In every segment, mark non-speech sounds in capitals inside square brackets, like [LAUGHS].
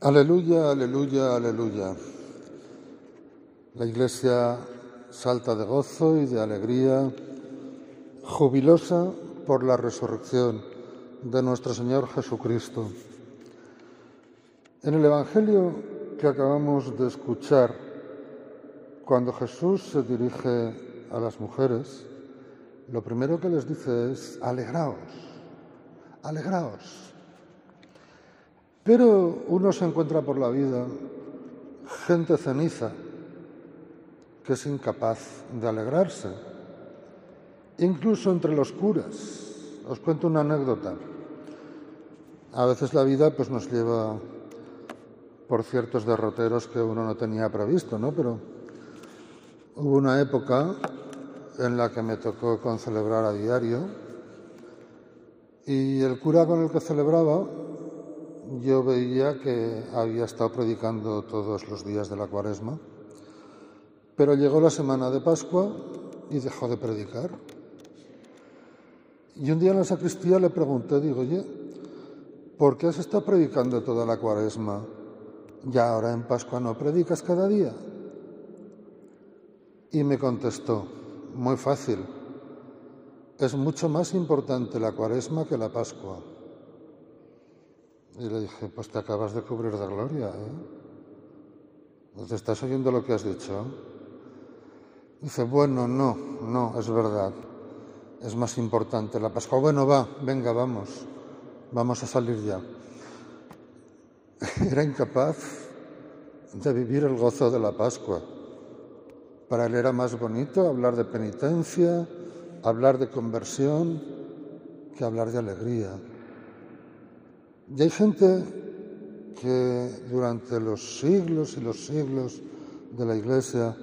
Aleluya, aleluya, aleluya. La iglesia salta de gozo y de alegría, jubilosa por la resurrección de nuestro Señor Jesucristo. En el Evangelio que acabamos de escuchar, cuando Jesús se dirige a las mujeres, lo primero que les dice es, alegraos, alegraos. Pero uno se encuentra por la vida gente ceniza que es incapaz de alegrarse, incluso entre los curas. Os cuento una anécdota. A veces la vida pues, nos lleva por ciertos derroteros que uno no tenía previsto, ¿no? Pero hubo una época en la que me tocó concelebrar a diario y el cura con el que celebraba yo veía que había estado predicando todos los días de la cuaresma, pero llegó la semana de Pascua y dejó de predicar. Y un día en la sacristía le pregunté, digo, oye, ¿por qué has estado predicando toda la cuaresma y ahora en Pascua no predicas cada día? Y me contestó, muy fácil, es mucho más importante la cuaresma que la Pascua. Y le dije, pues te acabas de cubrir de gloria, ¿eh? ¿Te estás oyendo lo que has dicho? Dice, bueno, no, no, es verdad. Es más importante la Pascua. Bueno, va, venga, vamos. Vamos a salir ya. [LAUGHS] Era incapaz de vivir el gozo de la Pascua. Para él era más bonito hablar de penitencia, hablar de conversión, que hablar de alegría. Y hay gente que durante los siglos y los siglos de la Iglesia,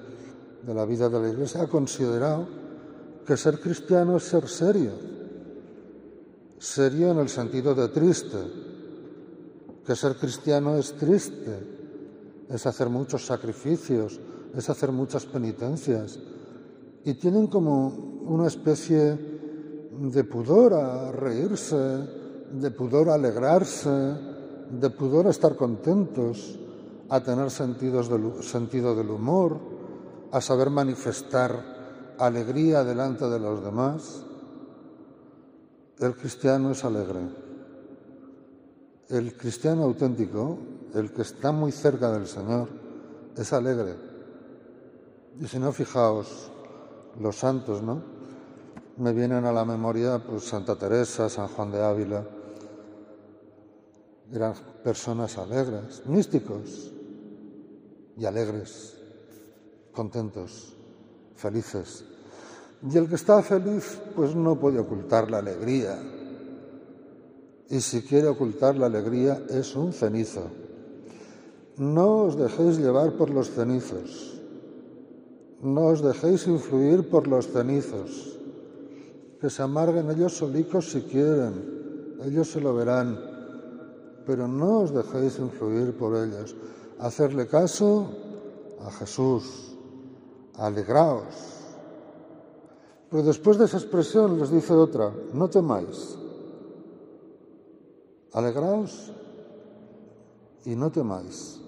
de la vida de la Iglesia, ha considerado que ser cristiano es ser serio. Serio en el sentido de triste. Que ser cristiano es triste. Es hacer muchos sacrificios, es hacer muchas penitencias. Y tienen como una especie de pudor a reírse, de pudor alegrarse, de pudor estar contentos, a tener sentidos sentido del humor, a saber manifestar alegría delante de los demás. El cristiano es alegre. El cristiano auténtico, el que está muy cerca del Señor, es alegre. Y si no, fijaos, los santos, ¿no? Me vienen a la memoria pues, Santa Teresa, San Juan de Ávila, eran personas alegres, místicos y alegres, contentos, felices. Y el que está feliz, pues no puede ocultar la alegría. Y si quiere ocultar la alegría, es un cenizo. No os dejéis llevar por los cenizos. No os dejéis influir por los cenizos. Que se amarguen ellos solicos si quieren. Ellos se lo verán pero no os dejéis influir por ellas. Hacerle caso a Jesús, alegraos. Pero después de esa expresión les dice otra, no temáis. Alegraos y no temáis.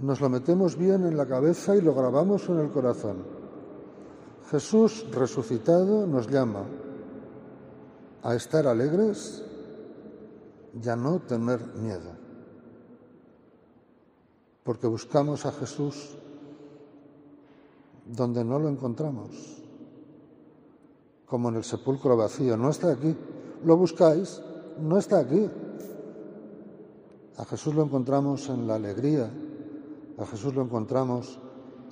Nos lo metemos bien en la cabeza y lo grabamos en el corazón. Jesús resucitado nos llama a estar alegres ya no tener miedo, porque buscamos a Jesús donde no lo encontramos, como en el sepulcro vacío, no está aquí, lo buscáis, no está aquí. A Jesús lo encontramos en la alegría, a Jesús lo encontramos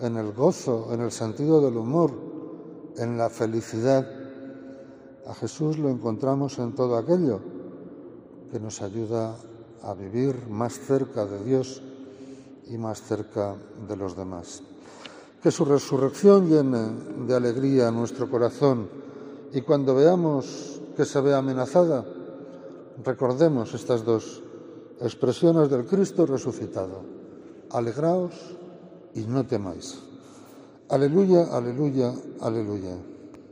en el gozo, en el sentido del humor, en la felicidad. A Jesús lo encontramos en todo aquello que nos ayuda a vivir más cerca de Dios y más cerca de los demás. Que su resurrección llene de alegría nuestro corazón y cuando veamos que se ve amenazada, recordemos estas dos expresiones del Cristo resucitado. Alegraos y no temáis. Aleluya, aleluya, aleluya.